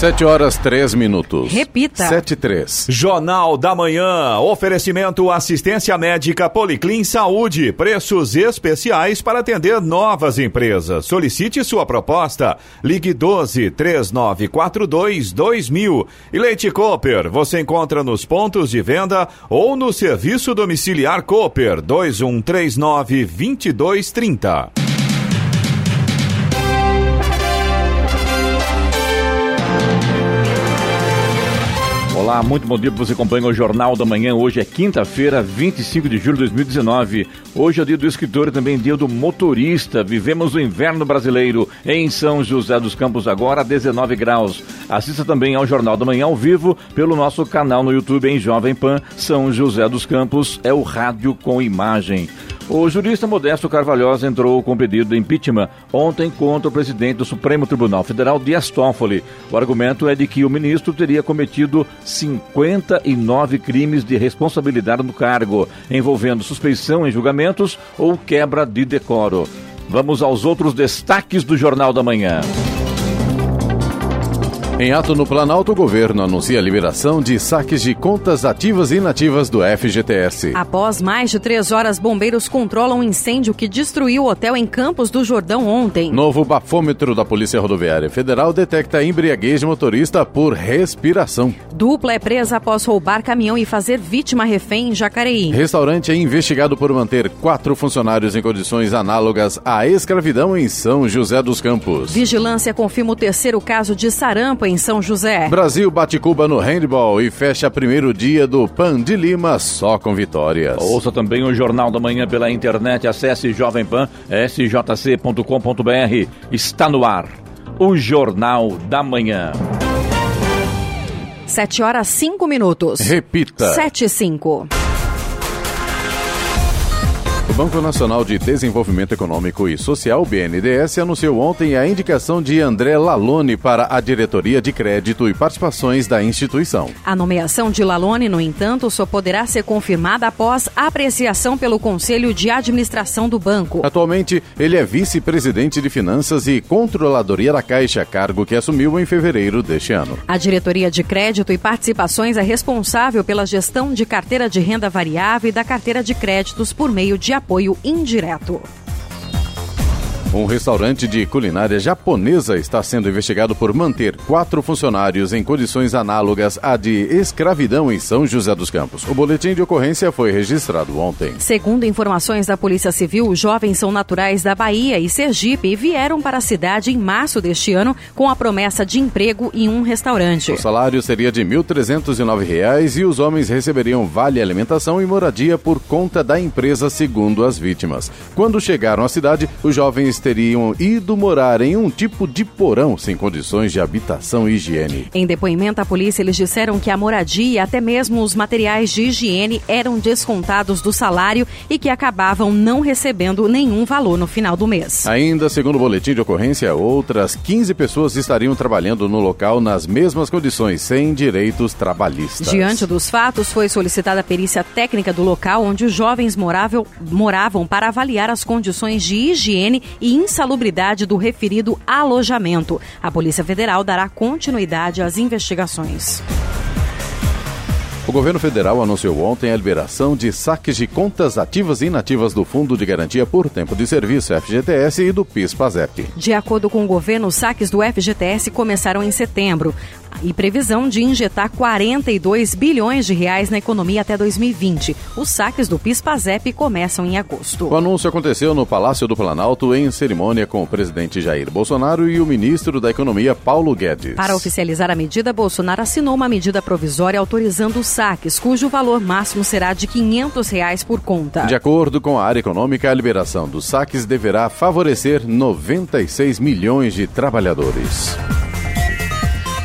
Sete horas, três minutos. Repita. Sete, três. Jornal da Manhã. Oferecimento assistência médica Policlin Saúde. Preços especiais para atender novas empresas. Solicite sua proposta. Ligue 12 3942 2000. E Leite Cooper. Você encontra nos pontos de venda ou no serviço domiciliar Cooper 2139 2230. Olá, muito bom dia para você acompanha o Jornal da Manhã. Hoje é quinta-feira, 25 de julho de 2019. Hoje é dia do escritor e também dia do motorista. Vivemos o inverno brasileiro em São José dos Campos agora, 19 graus. Assista também ao Jornal da Manhã ao vivo pelo nosso canal no YouTube em Jovem Pan São José dos Campos. É o rádio com imagem. O jurista Modesto Carvalhosa entrou com pedido de impeachment ontem contra o presidente do Supremo Tribunal Federal, Dias Toffoli. O argumento é de que o ministro teria cometido 59 crimes de responsabilidade no cargo, envolvendo suspeição em julgamentos ou quebra de decoro. Vamos aos outros destaques do Jornal da Manhã. Em ato no Planalto, o governo anuncia a liberação de saques de contas ativas e inativas do FGTS. Após mais de três horas, bombeiros controlam um incêndio que destruiu o hotel em Campos do Jordão ontem. Novo bafômetro da Polícia Rodoviária Federal detecta embriaguez de motorista por respiração. Dupla é presa após roubar caminhão e fazer vítima refém em Jacareí. Restaurante é investigado por manter quatro funcionários em condições análogas à escravidão em São José dos Campos. Vigilância confirma o terceiro caso de sarampo em São José. Brasil bate Cuba no handball e fecha primeiro dia do Pan de Lima só com vitórias. Ouça também o Jornal da Manhã pela internet. Acesse Jovem Pan, sjc.com.br. Está no ar. O Jornal da Manhã. 7 horas 5 minutos. Repita. 7 e 5. O Banco Nacional de Desenvolvimento Econômico e Social, BNDES, anunciou ontem a indicação de André Lalone para a diretoria de crédito e participações da instituição. A nomeação de Lalone, no entanto, só poderá ser confirmada após apreciação pelo Conselho de Administração do banco. Atualmente, ele é vice-presidente de Finanças e Controladoria da Caixa, cargo que assumiu em fevereiro deste ano. A diretoria de crédito e participações é responsável pela gestão de carteira de renda variável e da carteira de créditos por meio de apoio indireto. Um restaurante de culinária japonesa está sendo investigado por manter quatro funcionários em condições análogas à de escravidão em São José dos Campos. O boletim de ocorrência foi registrado ontem. Segundo informações da Polícia Civil, os jovens são naturais da Bahia e Sergipe e vieram para a cidade em março deste ano com a promessa de emprego em um restaurante. O salário seria de R$ 1.309 e os homens receberiam vale alimentação e moradia por conta da empresa, segundo as vítimas. Quando chegaram à cidade, os jovens teriam ido morar em um tipo de porão sem condições de habitação e higiene. Em depoimento à polícia, eles disseram que a moradia e até mesmo os materiais de higiene eram descontados do salário e que acabavam não recebendo nenhum valor no final do mês. Ainda segundo o boletim de ocorrência, outras 15 pessoas estariam trabalhando no local nas mesmas condições, sem direitos trabalhistas. Diante dos fatos, foi solicitada a perícia técnica do local onde os jovens moravam, moravam para avaliar as condições de higiene e insalubridade do referido alojamento. A Polícia Federal dará continuidade às investigações. O governo federal anunciou ontem a liberação de saques de contas ativas e inativas do Fundo de Garantia por Tempo de Serviço FGTS e do PIS/PASEP. De acordo com o governo, os saques do FGTS começaram em setembro e previsão de injetar 42 bilhões de reais na economia até 2020. Os saques do PIS/PASEP começam em agosto. O anúncio aconteceu no Palácio do Planalto em cerimônia com o presidente Jair Bolsonaro e o ministro da Economia Paulo Guedes. Para oficializar a medida, Bolsonaro assinou uma medida provisória autorizando os saques, cujo valor máximo será de 500 reais por conta. De acordo com a área econômica, a liberação dos saques deverá favorecer 96 milhões de trabalhadores.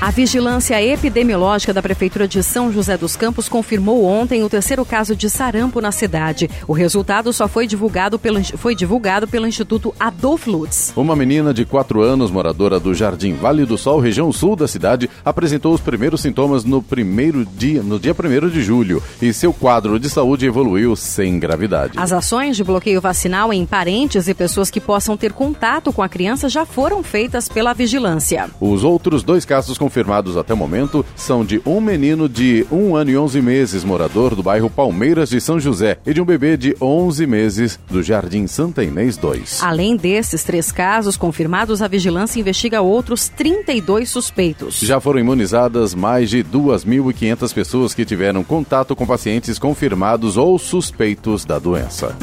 A vigilância epidemiológica da Prefeitura de São José dos Campos confirmou ontem o terceiro caso de sarampo na cidade. O resultado só foi divulgado pelo, foi divulgado pelo Instituto Adolf Lutz. Uma menina de 4 anos, moradora do Jardim Vale do Sol, região sul da cidade, apresentou os primeiros sintomas no primeiro dia, no dia 1 de julho, e seu quadro de saúde evoluiu sem gravidade. As ações de bloqueio vacinal em parentes e pessoas que possam ter contato com a criança já foram feitas pela vigilância. Os outros dois casos confirmados até o momento são de um menino de 1 ano e 11 meses, morador do bairro Palmeiras de São José, e de um bebê de 11 meses do Jardim Santa Inês 2. Além desses três casos confirmados, a vigilância investiga outros 32 suspeitos. Já foram imunizadas mais de 2.500 pessoas que tiveram contato com pacientes confirmados ou suspeitos da doença.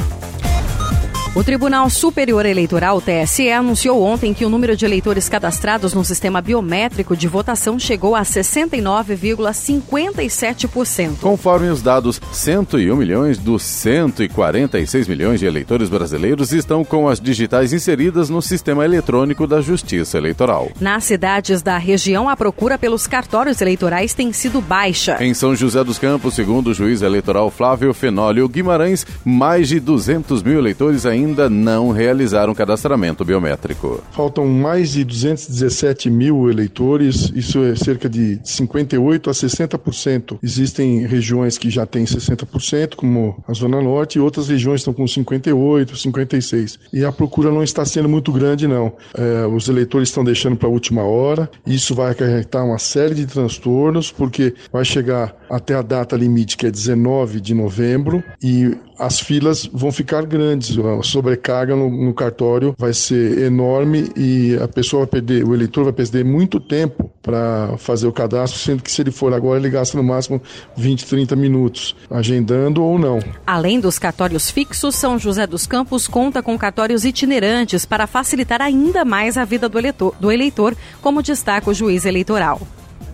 O Tribunal Superior Eleitoral, TSE, anunciou ontem que o número de eleitores cadastrados no sistema biométrico de votação chegou a 69,57%. Conforme os dados, 101 milhões dos 146 milhões de eleitores brasileiros estão com as digitais inseridas no sistema eletrônico da Justiça Eleitoral. Nas cidades da região, a procura pelos cartórios eleitorais tem sido baixa. Em São José dos Campos, segundo o juiz eleitoral Flávio Fenólio Guimarães, mais de 200 mil eleitores ainda ainda não realizaram cadastramento biométrico. Faltam mais de 217 mil eleitores, isso é cerca de 58 a 60%. Existem regiões que já têm 60%, como a Zona Norte, e outras regiões estão com 58, 56. E a procura não está sendo muito grande, não. É, os eleitores estão deixando para a última hora, isso vai acarretar uma série de transtornos, porque vai chegar até a data limite, que é 19 de novembro, e as filas vão ficar grandes, a sobrecarga no, no, cartório vai ser enorme e a pessoa vai perder, o eleitor vai perder muito tempo para fazer o cadastro, sendo que se ele for agora, ele gasta no máximo 20, 30 minutos, agendando ou não. Além dos cartórios fixos, São José dos Campos conta com cartórios itinerantes para facilitar ainda mais a vida do eleitor, do eleitor como destaca o juiz eleitoral.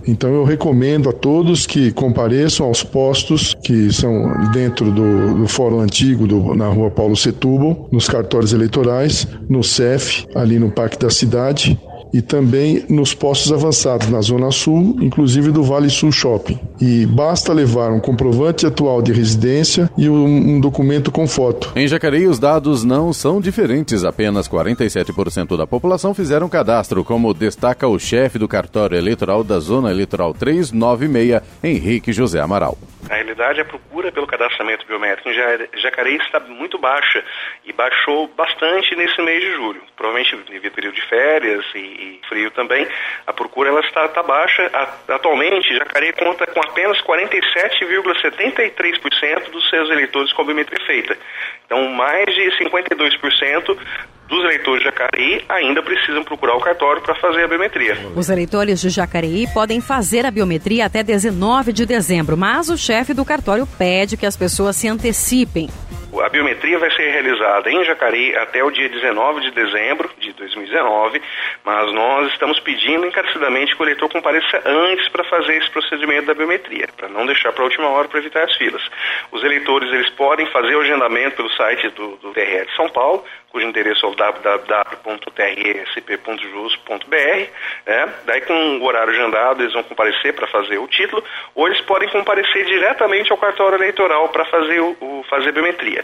Então eu recomendo a todos que compareçam aos postos que são dentro do, do Fórum Antigo, do, na rua Paulo Setúbal, nos cartórios eleitorais, no CEF, ali no Parque da Cidade, e também nos postos avançados na Zona Sul, inclusive do Vale Sul Shopping. E basta levar um comprovante atual de residência e um, um documento com foto. Em Jacareí, os dados não são diferentes. Apenas 47% da população fizeram cadastro, como destaca o chefe do cartório eleitoral da Zona Eleitoral 396, Henrique José Amaral. Na realidade, a procura pelo cadastramento biométrico em Jacareí está muito baixa e baixou bastante nesse mês de julho. Provavelmente devido ao período de férias e, e frio também, a procura ela está, está baixa. Atualmente, Jacareí conta com apenas 47,73% dos seus eleitores com biometria feita. Então, mais de 52% dos eleitores de Jacareí ainda precisam procurar o cartório para fazer a biometria. Os eleitores de Jacareí podem fazer a biometria até 19 de dezembro, mas o chefe do cartório pede que as pessoas se antecipem. A biometria vai ser realizada em Jacareí até o dia 19 de dezembro de 2019, mas nós estamos pedindo encarecidamente que o eleitor compareça antes para fazer esse procedimento da biometria, para não deixar para a última hora para evitar as filas. Os eleitores eles podem fazer o agendamento pelo site do, do TRE de São Paulo, cujo endereço é o www.tresp.jus.br. Né? Daí, com o horário agendado, eles vão comparecer para fazer o título, ou eles podem comparecer diretamente ao cartório eleitoral para fazer, o, o, fazer a biometria.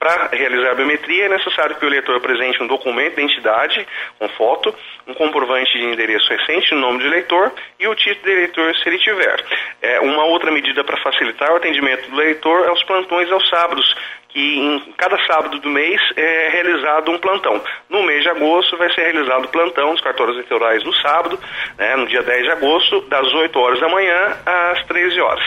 Para realizar a biometria, é necessário que o eleitor apresente um documento de identidade com foto, um comprovante de endereço recente, o nome do eleitor e o título de eleitor, se ele tiver. É, uma outra medida para facilitar o atendimento do eleitor é os plantões aos sábados, que em cada sábado do mês é realizado um plantão. No mês de agosto vai ser realizado o plantão dos cartórios eleitorais no sábado, né, no dia 10 de agosto, das 8 horas da manhã às 13 horas.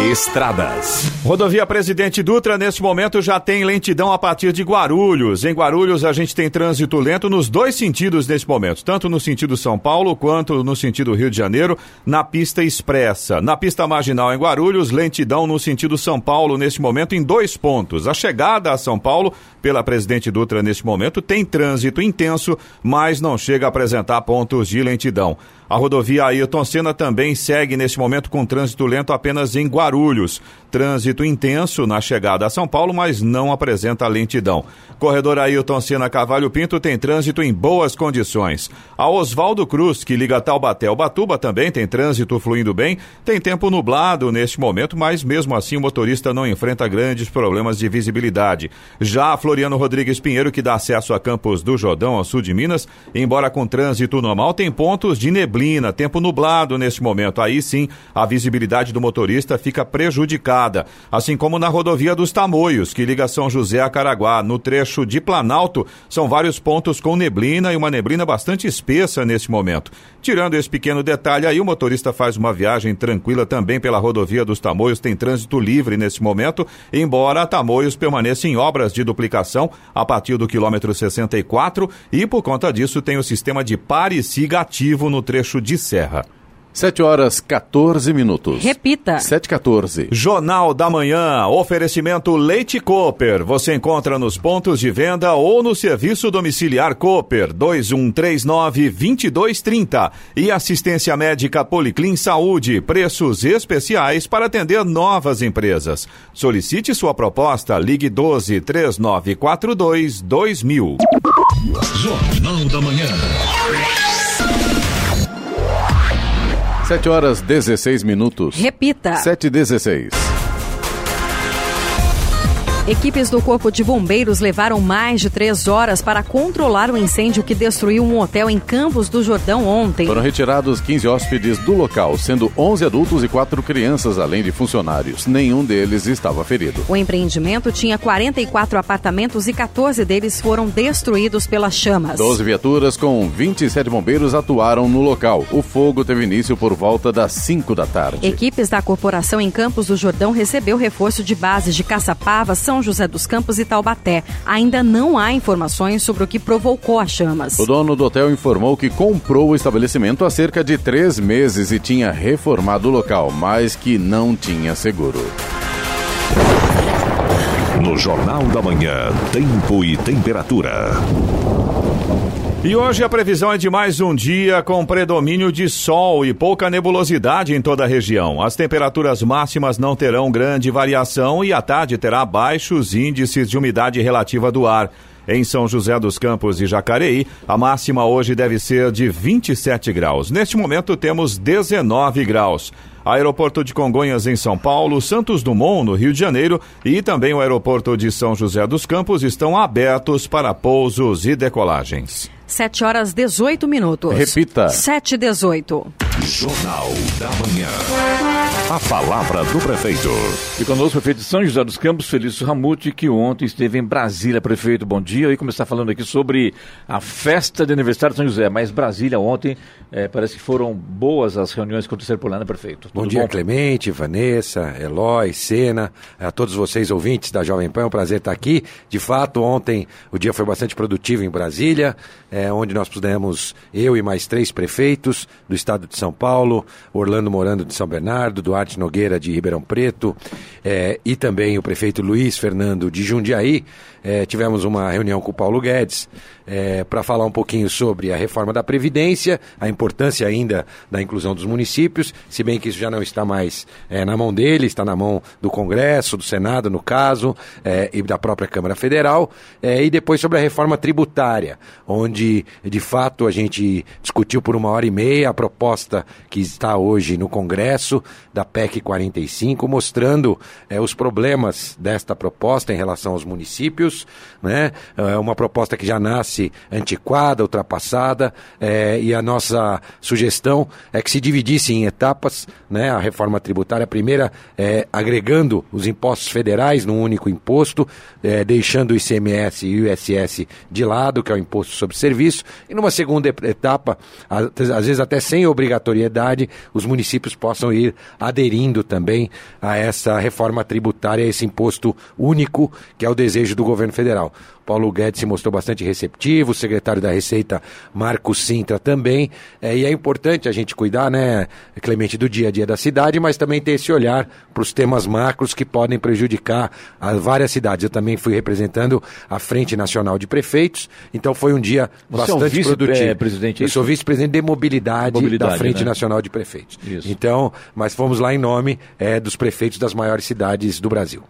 Estradas. Rodovia Presidente Dutra, neste momento, já tem lentidão a partir de Guarulhos. Em Guarulhos, a gente tem trânsito lento nos dois sentidos neste momento, tanto no sentido São Paulo quanto no sentido Rio de Janeiro, na pista expressa. Na pista marginal em Guarulhos, lentidão no sentido São Paulo neste momento em dois pontos. A chegada a São Paulo pela Presidente Dutra neste momento tem trânsito intenso, mas não chega a apresentar pontos de lentidão. A rodovia Ailton Senna também segue neste momento com trânsito lento apenas em Guarulhos. Trânsito intenso na chegada a São Paulo, mas não apresenta lentidão. Corredor Ailton Senna Cavalho Pinto tem trânsito em boas condições. A Oswaldo Cruz, que liga Taubaté ao Batuba, também tem trânsito fluindo bem. Tem tempo nublado neste momento, mas mesmo assim o motorista não enfrenta grandes problemas de visibilidade. Já Floriano Rodrigues Pinheiro, que dá acesso a Campos do Jordão, ao sul de Minas, embora com trânsito normal, tem pontos de neblina, tempo nublado neste momento. Aí sim, a visibilidade do motorista fica prejudicada assim como na rodovia dos Tamoios, que liga São José a Caraguá. No trecho de Planalto, são vários pontos com neblina e uma neblina bastante espessa nesse momento. Tirando esse pequeno detalhe aí, o motorista faz uma viagem tranquila também pela rodovia dos Tamoios, tem trânsito livre nesse momento, embora Tamoios permaneça em obras de duplicação a partir do quilômetro 64 e por conta disso tem o sistema de pare siga ativo no trecho de serra. 7 horas 14 minutos. Repita. 7 14. Jornal da Manhã. Oferecimento Leite Cooper. Você encontra nos pontos de venda ou no serviço domiciliar Cooper 2139 2230. E assistência médica Policlin Saúde. Preços especiais para atender novas empresas. Solicite sua proposta. Ligue 12 3942 2000. Jornal da Manhã. 7 horas 16 minutos. Repita. 7 e 16. Equipes do Corpo de Bombeiros levaram mais de três horas para controlar o incêndio que destruiu um hotel em Campos do Jordão ontem. Foram retirados 15 hóspedes do local, sendo 11 adultos e 4 crianças, além de funcionários. Nenhum deles estava ferido. O empreendimento tinha 44 apartamentos e 14 deles foram destruídos pelas chamas. 12 viaturas com 27 bombeiros atuaram no local. O fogo teve início por volta das 5 da tarde. Equipes da corporação em Campos do Jordão recebeu reforço de bases de Caçapava, São José dos Campos e Taubaté. Ainda não há informações sobre o que provocou as chamas. O dono do hotel informou que comprou o estabelecimento há cerca de três meses e tinha reformado o local, mas que não tinha seguro. No Jornal da Manhã, tempo e temperatura. E hoje a previsão é de mais um dia com predomínio de sol e pouca nebulosidade em toda a região. As temperaturas máximas não terão grande variação e à tarde terá baixos índices de umidade relativa do ar. Em São José dos Campos e Jacareí, a máxima hoje deve ser de 27 graus. Neste momento temos 19 graus. Aeroporto de Congonhas em São Paulo, Santos Dumont no Rio de Janeiro e também o aeroporto de São José dos Campos estão abertos para pousos e decolagens. 7 horas 18 minutos. Repita. 7 e 18. Jornal da Manhã. A palavra do prefeito. E conosco o prefeito de São José dos Campos, Felício Ramute, que ontem esteve em Brasília. Prefeito, bom dia. E começar falando aqui sobre a festa de aniversário de São José. Mas Brasília ontem, é, parece que foram boas as reuniões que aconteceram por lá, né, prefeito? Bom Tudo dia, Clemente, Vanessa, Eloy, Sena, a todos vocês ouvintes da Jovem Pan, é um prazer estar aqui. De fato, ontem o dia foi bastante produtivo em Brasília, é, onde nós pudemos, eu e mais três prefeitos do estado de São Paulo, Orlando Morando de São Bernardo, Duarte Nogueira de Ribeirão Preto é, e também o prefeito Luiz Fernando de Jundiaí, é, tivemos uma reunião com o Paulo Guedes é, para falar um pouquinho sobre a reforma da Previdência, a importância ainda da inclusão dos municípios, se bem que isso já não está mais é, na mão dele, está na mão do Congresso, do Senado, no caso, é, e da própria Câmara Federal, é, e depois sobre a reforma tributária, onde de fato a gente discutiu por uma hora e meia a proposta que está hoje no Congresso da PEC 45, mostrando é, os problemas desta proposta em relação aos municípios, né? É uma proposta que já nasce antiquada, ultrapassada, é, e a nossa sugestão é que se dividisse em etapas, né? A reforma tributária, a primeira é, agregando os impostos federais num único imposto, é, deixando o ICMS e o ISS de lado, que é o imposto sobre serviço, e numa segunda etapa, às vezes até sem obrigatoriedade, os municípios possam ir aderindo também a essa reforma tributária, a esse imposto único, que é o desejo do governo federal. Paulo Guedes se mostrou bastante receptivo, o secretário da Receita, Marcos Sintra, também. É, e é importante a gente cuidar, né, Clemente, do dia a dia da cidade, mas também ter esse olhar para os temas macros que podem prejudicar as várias cidades. Eu também fui representando a Frente Nacional de Prefeitos, então foi um dia Você bastante é vice, produtivo. É, presidente, Eu sou vice-presidente de mobilidade, mobilidade, da Frente né? Nacional de Prefeitos. Isso. Então, mas fomos lá em nome é, dos prefeitos das maiores cidades do Brasil.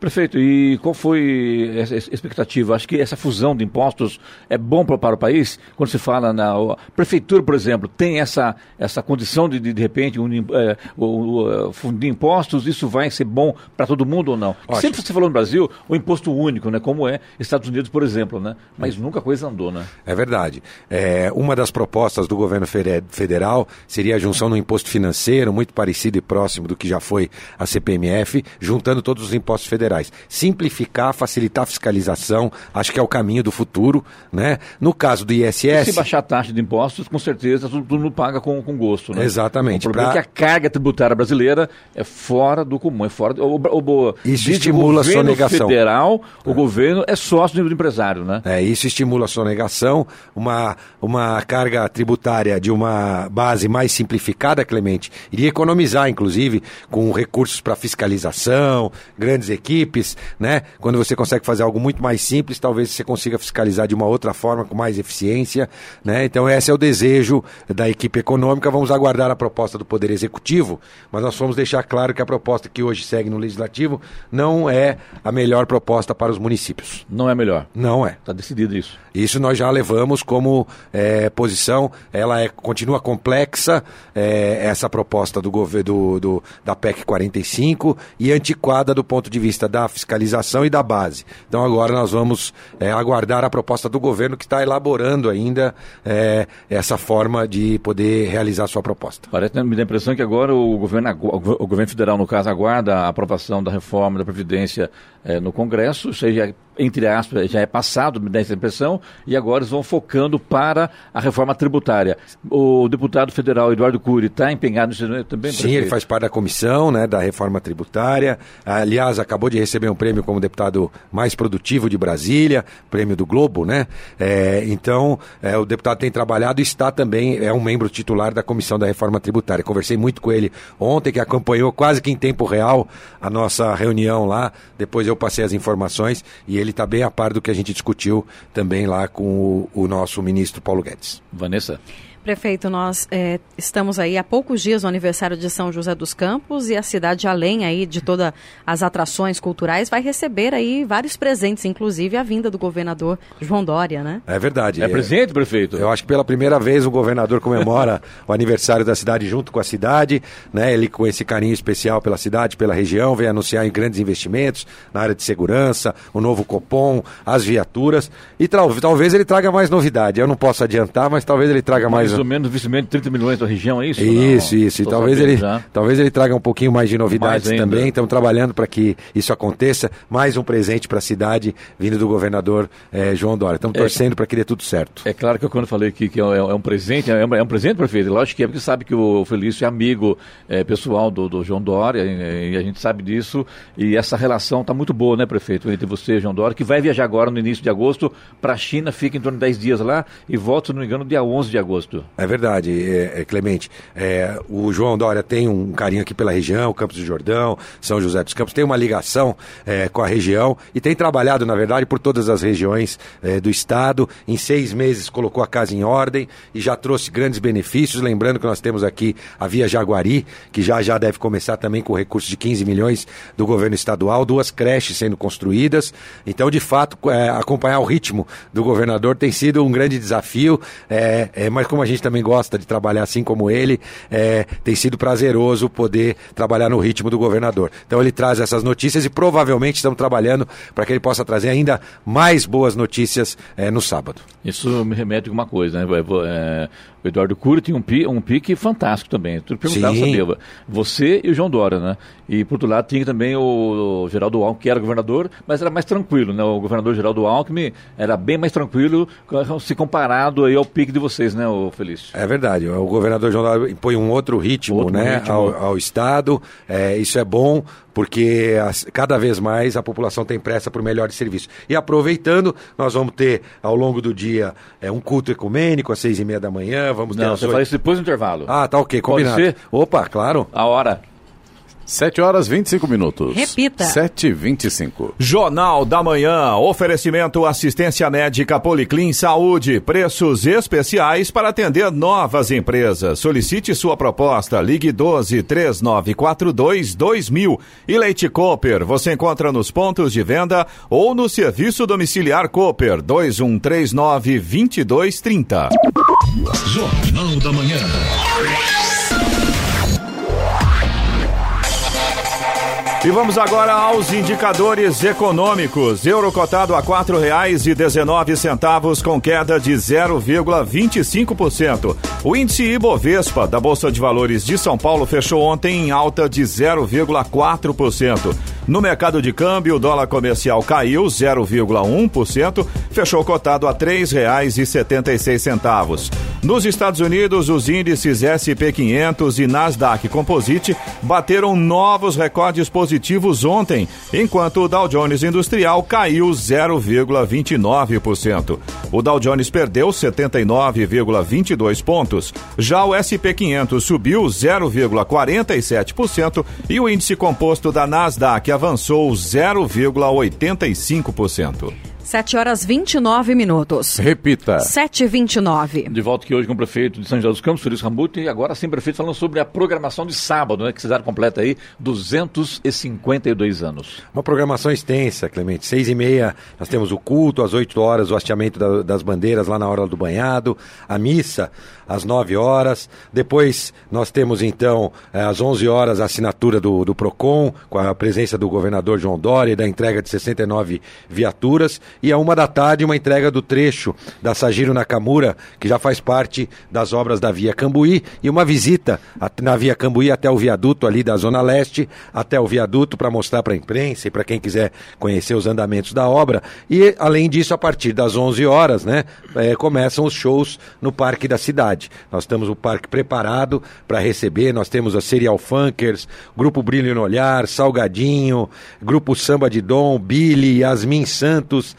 Prefeito, e qual foi essa expectativa? Acho que essa fusão de impostos é bom para o país? Quando se fala na a prefeitura, por exemplo, tem essa, essa condição de, de, de repente, um, é, o, o, de impostos, isso vai ser bom para todo mundo ou não? Sempre você falou no Brasil o imposto único, né? Como é Estados Unidos, por exemplo, né? Mas nunca a coisa andou, né? É verdade. É, uma das propostas do governo federal seria a junção no imposto financeiro, muito parecido e próximo do que já foi a CPMF, juntando todos os impostos federais. Simplificar, facilitar a fiscalização, acho que é o caminho do futuro, né? No caso do ISS... E se baixar a taxa de impostos, com certeza todo mundo paga com, com gosto, né? Exatamente. O problema pra... é que a carga tributária brasileira é fora do comum, é fora... Do, o, o, isso estimula a sonegação. federal, o é. governo é sócio do empresário, né? É, isso estimula a sonegação, uma, uma carga tributária de uma base mais simplificada, Clemente, iria economizar, inclusive, com recursos para fiscalização, grandes equipes, né? Quando você consegue fazer algo muito mais simples, talvez você consiga fiscalizar de uma outra forma, com mais eficiência, né? Então esse é o desejo da equipe econômica. Vamos aguardar a proposta do Poder Executivo, mas nós vamos deixar claro que a proposta que hoje segue no Legislativo não é a melhor proposta para os municípios. Não é melhor? Não é. Está decidido isso. Isso nós já levamos como é, posição. Ela é, continua complexa, é, essa proposta do governo do, do, da PEC 45 e antiquada do ponto de vista da fiscalização e da base. Então agora nós vamos é, aguardar a proposta do governo que está elaborando ainda é, essa forma de poder realizar sua proposta. Parece me dá a impressão que agora o governo, o governo federal, no caso, aguarda a aprovação da reforma da Previdência é, no Congresso, seja entre aspas, já é passado, me dá essa impressão, e agora eles vão focando para a reforma tributária. O deputado federal Eduardo Cury está empenhado nisso também? Sim, prefeito? ele faz parte da comissão né, da reforma tributária. Aliás, acabou de receber um prêmio como deputado mais produtivo de Brasília, prêmio do Globo, né? É, então, é, o deputado tem trabalhado e está também, é um membro titular da comissão da reforma tributária. Conversei muito com ele ontem, que acompanhou quase que em tempo real a nossa reunião lá. Depois eu passei as informações e ele está bem a par do que a gente discutiu também lá com o, o nosso ministro Paulo Guedes. Vanessa. Prefeito, nós é, estamos aí há poucos dias no aniversário de São José dos Campos e a cidade, além aí de todas as atrações culturais, vai receber aí vários presentes, inclusive a vinda do governador João Dória, né? É verdade. É, presente, prefeito? Eu acho que pela primeira vez o governador comemora o aniversário da cidade junto com a cidade, né? Ele com esse carinho especial pela cidade, pela região, vem anunciar em grandes investimentos na área de segurança, o novo Copom, as viaturas e talvez ele traga mais novidade. Eu não posso adiantar, mas talvez ele traga mais mais ou menos investimento de 30 milhões da região, é isso? Isso, não, isso. E talvez ele, talvez ele traga um pouquinho mais de novidades mais também. Estamos trabalhando para que isso aconteça. Mais um presente para a cidade vindo do governador eh, João Dória. Estamos é, torcendo para que dê tudo certo. É claro que eu, quando falei que, que é, é, um presente, é um, é um presente, prefeito. Lógico que é porque sabe que o Felício é amigo é, pessoal do, do, João Dória e, e, a gente sabe disso. E essa relação está muito boa, né, prefeito, entre você e João Dória, que vai viajar agora no início de agosto para a China, fica em torno de 10 dias lá e volta, se não me engano, dia 11 de agosto. É verdade, é, é, Clemente. É, o João Dória tem um carinho aqui pela região, Campos do Jordão, São José dos Campos, tem uma ligação é, com a região e tem trabalhado, na verdade, por todas as regiões é, do estado. Em seis meses colocou a casa em ordem e já trouxe grandes benefícios. Lembrando que nós temos aqui a Via Jaguari, que já já deve começar também com recursos de 15 milhões do governo estadual, duas creches sendo construídas. Então, de fato, é, acompanhar o ritmo do governador tem sido um grande desafio, mas como a gente também gosta de trabalhar assim como ele, é, tem sido prazeroso poder trabalhar no ritmo do governador. Então ele traz essas notícias e provavelmente estamos trabalhando para que ele possa trazer ainda mais boas notícias é, no sábado. Isso me remete a uma coisa, né? O Eduardo Cury tinha um, pi, um pique fantástico também. Tu perguntava, Sim. sabia? Você e o João Dória, né? E por outro lado tinha também o, o Geraldo Alckmin, que era governador, mas era mais tranquilo, né? O governador Geraldo Alckmin era bem mais tranquilo se comparado aí ao pique de vocês, né, o Felício? É verdade. O governador João Dória impõe um outro ritmo, Outro né, ritmo. Ao, ao Estado. É, isso é bom porque as- cada vez mais a população tem pressa por melhores serviços. E aproveitando, nós vamos ter ao longo do dia é, um culto ecumênico às seis e meia da manhã. Vamos ter Não, você fala isso depois do intervalo. Ah, tá ok, Pode combinado. ser? Opa, claro. A hora. 7 horas 25 minutos. Repita. 7 e 25 Jornal da Manhã. Oferecimento assistência médica Policlin Saúde. Preços especiais para atender novas empresas. Solicite sua proposta. Ligue 12 3942 2000. E Leite Cooper. Você encontra nos pontos de venda ou no serviço domiciliar Cooper 2139 2230. Jornal da Manhã. E vamos agora aos indicadores econômicos. Euro cotado a quatro reais e dezenove centavos com queda de 0,25%. O índice Ibovespa da Bolsa de Valores de São Paulo fechou ontem em alta de 0,4%. No mercado de câmbio, o dólar comercial caiu 0,1%, fechou cotado a três reais e setenta e seis centavos. Nos Estados Unidos, os índices SP 500 e Nasdaq Composite bateram novos recordes positivos ontem, enquanto o Dow Jones Industrial caiu 0,29%. O Dow Jones perdeu 79,22 pontos. Já o SP 500 subiu 0,47% e o índice composto da Nasdaq avançou 0,85%. 7 horas 29 minutos. Repita. 7h29. De volta aqui hoje com o prefeito de São José dos Campos, Felício Rambuti, e agora sim, prefeito, falando sobre a programação de sábado, né? Que cidade completa aí, 252 anos. Uma programação extensa, Clemente. Seis e meia nós temos o culto, às 8 horas o hasteamento da- das bandeiras lá na hora do banhado, a missa às 9 horas. Depois nós temos então eh, às 11 horas a assinatura do, do PROCON, com a presença do governador João Dória e da entrega de 69 viaturas. E a uma da tarde uma entrega do trecho da Sagiro Nakamura, que já faz parte das obras da Via Cambuí, e uma visita na Via Cambuí até o viaduto ali da Zona Leste, até o viaduto para mostrar para a imprensa e para quem quiser conhecer os andamentos da obra. E, além disso, a partir das 11 horas, né, eh, começam os shows no Parque da Cidade. Nós temos o parque preparado para receber, nós temos a Serial Funkers, Grupo Brilho no Olhar, Salgadinho, Grupo Samba de Dom, Billy, Yasmin Santos,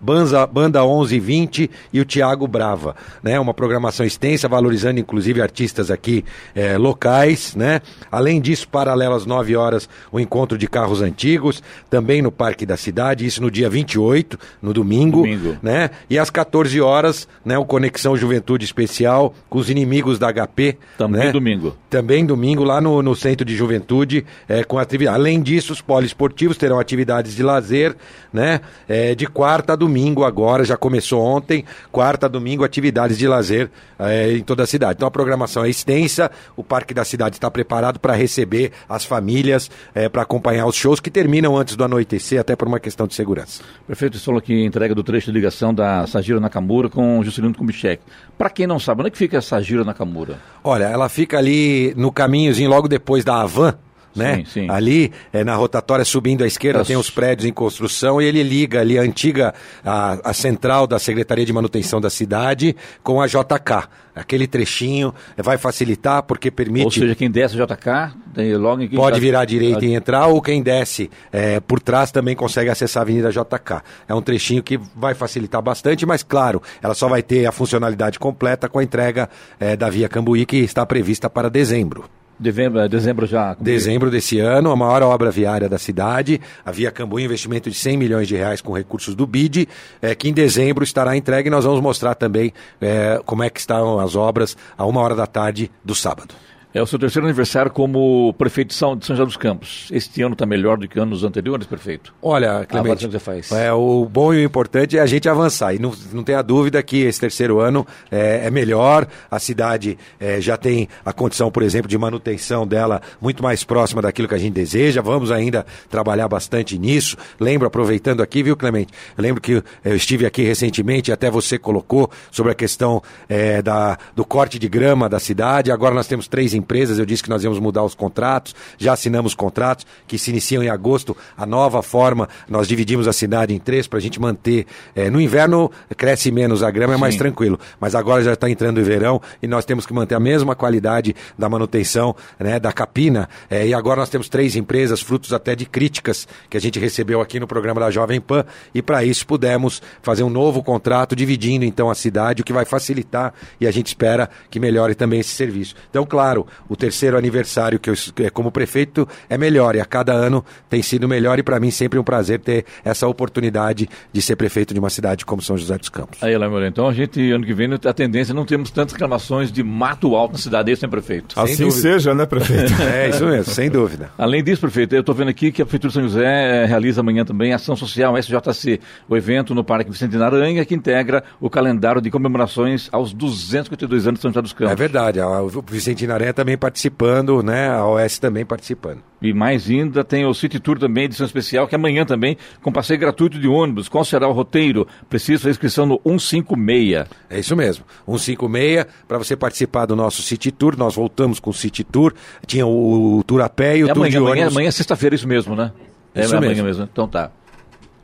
Banza, Banda 1120 e o Tiago Brava. Né? Uma programação extensa, valorizando inclusive artistas aqui eh, locais. Né? Além disso, paralelo às 9 horas, o encontro de carros antigos, também no Parque da Cidade, isso no dia 28, no domingo. Domingo. Né? E às 14 horas, né, o Conexão Juventude Especial com os inimigos da HP. Também né? domingo. Também domingo lá no, no Centro de Juventude é, com atividade. Além disso, os poliesportivos terão atividades de lazer, né? É, de quarta a domingo agora, já começou ontem, quarta domingo, atividades de lazer é, em toda a cidade. Então a programação é extensa, o Parque da Cidade está preparado para receber as famílias, é, para acompanhar os shows que terminam antes do anoitecer, até por uma questão de segurança. Prefeito, falou aqui entrega do trecho de ligação da Sajiro Nakamura com Juscelino Kubitschek. Para quem não sabe, onde é que fica a Sajiro Nakamura? Olha, ela fica ali no caminhozinho logo depois da Havan. Né? Sim, sim. Ali, é, na rotatória subindo à esquerda, As- tem os prédios em construção e ele liga ali a antiga, a, a central da Secretaria de Manutenção da cidade com a JK. Aquele trechinho vai facilitar porque permite. Ou seja, quem desce o JK, tem logo em Pode virar à direita e entrar, ou quem desce eh, por trás também consegue acessar a Avenida JK. É um trechinho que vai facilitar bastante, mas claro, ela só vai ter a funcionalidade completa com a entrega eh, da Via Cambuí, que está prevista para dezembro. Dezembro, dezembro já. Dezembro desse ano, a maior obra viária da cidade, a Via Cambuí, investimento de 100 milhões de reais com recursos do BID, eh, que em dezembro estará entregue nós vamos mostrar também eh, como é que estão as obras a uma hora da tarde do sábado. É o seu terceiro aniversário como prefeito de São, de São José dos Campos. Este ano está melhor do que anos anteriores, prefeito? Olha, Clemente, que você faz. É, o bom e o importante é a gente avançar. E não, não tenha dúvida que esse terceiro ano é, é melhor. A cidade é, já tem a condição, por exemplo, de manutenção dela muito mais próxima daquilo que a gente deseja. Vamos ainda trabalhar bastante nisso. Lembro, aproveitando aqui, viu, Clemente? Eu lembro que eu estive aqui recentemente, até você colocou sobre a questão é, da, do corte de grama da cidade. Agora nós temos três empresas, eu disse que nós íamos mudar os contratos, já assinamos contratos que se iniciam em agosto. A nova forma, nós dividimos a cidade em três para a gente manter. É, no inverno cresce menos a grama, é mais tranquilo, mas agora já está entrando o verão e nós temos que manter a mesma qualidade da manutenção né, da capina. É, e agora nós temos três empresas, frutos até de críticas que a gente recebeu aqui no programa da Jovem Pan, e para isso pudemos fazer um novo contrato, dividindo então a cidade, o que vai facilitar e a gente espera que melhore também esse serviço. Então, claro, o terceiro aniversário que eu, como prefeito é melhor e a cada ano tem sido melhor e para mim sempre um prazer ter essa oportunidade de ser prefeito de uma cidade como São José dos Campos. Aí, Laimor, então a gente, ano que vem, a tendência é não temos tantas reclamações de mato alto na cidade, isso, né, prefeito? Sem assim dúvida. seja, né, prefeito? é, isso mesmo, sem dúvida. Além disso, prefeito, eu estou vendo aqui que a Prefeitura de São José eh, realiza amanhã também Ação Social SJC, o evento no Parque Vicente Naranha, que integra o calendário de comemorações aos 252 anos de São José dos Campos. É verdade, o Vicente Naranha também participando, né, a OS também participando. E mais ainda, tem o City Tour também, edição especial, que é amanhã também, com passeio gratuito de ônibus. Qual será o roteiro? Precisa fazer inscrição no 156. É isso mesmo, 156, para você participar do nosso City Tour. Nós voltamos com o City Tour. Tinha o, o Tour a pé e o é Tour amanhã, de ônibus. Amanhã, amanhã é sexta-feira, isso mesmo, né? É, isso é mesmo. amanhã mesmo. Então tá.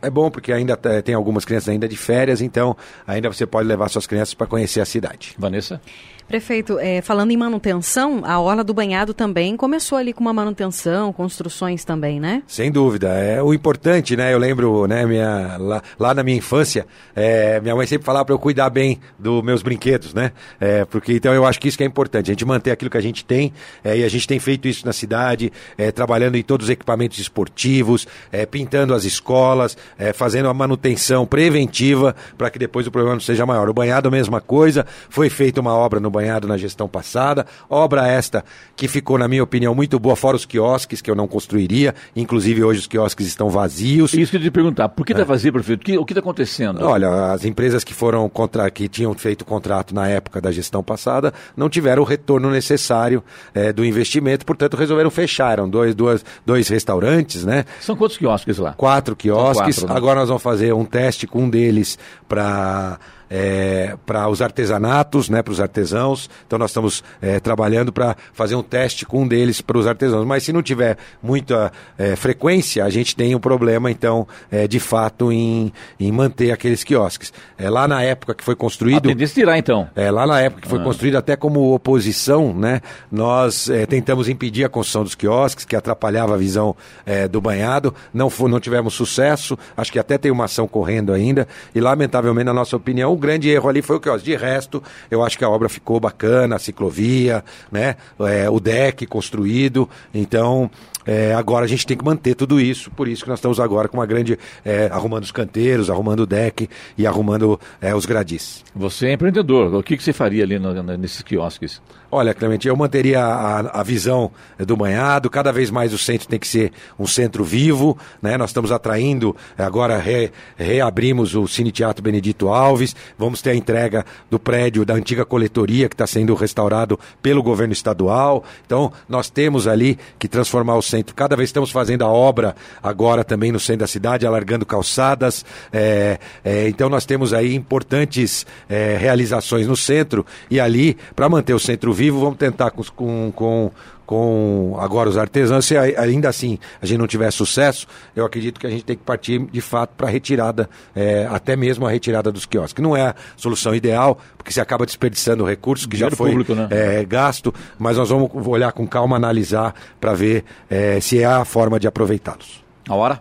É bom porque ainda tem algumas crianças ainda de férias, então ainda você pode levar suas crianças para conhecer a cidade. Vanessa? Prefeito, é, falando em manutenção, a Orla do Banhado também começou ali com uma manutenção, construções também, né? Sem dúvida. É o importante, né? Eu lembro, né, minha, lá, lá na minha infância, é, minha mãe sempre falava para eu cuidar bem dos meus brinquedos, né? É, porque então eu acho que isso que é importante, a gente manter aquilo que a gente tem, é, e a gente tem feito isso na cidade, é, trabalhando em todos os equipamentos esportivos, é, pintando as escolas, fazendo a manutenção preventiva para que depois o problema não seja maior. O banhado, a mesma coisa, foi feita uma obra no banhado na gestão passada. Obra esta que ficou, na minha opinião, muito boa, fora os quiosques, que eu não construiria. Inclusive, hoje os quiosques estão vazios. Isso que eu te perguntar, por que está é. vazio, prefeito? O que está acontecendo? Olha, as empresas que foram contra, que tinham feito contrato na época da gestão passada não tiveram o retorno necessário é, do investimento, portanto, resolveram fechar. Eram dois, dois, dois restaurantes, né? São quantos quiosques lá? Quatro quiosques. Quatro, né? Agora nós vamos fazer um teste com um deles para é, para os artesanatos, né, para os artesãos. Então nós estamos é, trabalhando para fazer um teste com um deles para os artesãos. Mas se não tiver muita é, frequência, a gente tem um problema, então, é, de fato, em, em manter aqueles quiosques. É, lá na época que foi construído. A tirar, então. É, lá na época que foi ah. construído, até como oposição, né, nós é, tentamos impedir a construção dos quiosques, que atrapalhava a visão é, do banhado. Não, não tivemos sucesso, acho que até tem uma ação correndo ainda, e lamentavelmente, na nossa opinião, o grande erro ali foi o que, ó, de resto, eu acho que a obra ficou bacana, a ciclovia, né, é, o deck construído, então é, agora a gente tem que manter tudo isso, por isso que nós estamos agora com uma grande. É, arrumando os canteiros, arrumando o deck e arrumando é, os gradis. Você é empreendedor, o que, que você faria ali no, nesses quiosques? Olha, Clemente, eu manteria a, a, visão do banhado, cada vez mais o centro tem que ser um centro vivo, né? Nós estamos atraindo, agora re, reabrimos o Cine Teatro Benedito Alves, vamos ter a entrega do prédio da antiga coletoria que está sendo restaurado pelo governo estadual. Então, nós temos ali que transformar o centro. Cada vez estamos fazendo a obra agora também no centro da cidade, alargando calçadas. É, é, então, nós temos aí importantes é, realizações no centro e ali, para manter o centro vivo, vamos tentar com, com, com, com agora os artesãos. Se ainda assim a gente não tiver sucesso, eu acredito que a gente tem que partir de fato para a retirada, é, até mesmo a retirada dos quiosques. Que não é a solução ideal, porque você acaba desperdiçando recursos que já foi público, né? é, gasto, mas nós vamos olhar com calma, analisar para ver é, se é a forma de aproveitá-los. A hora?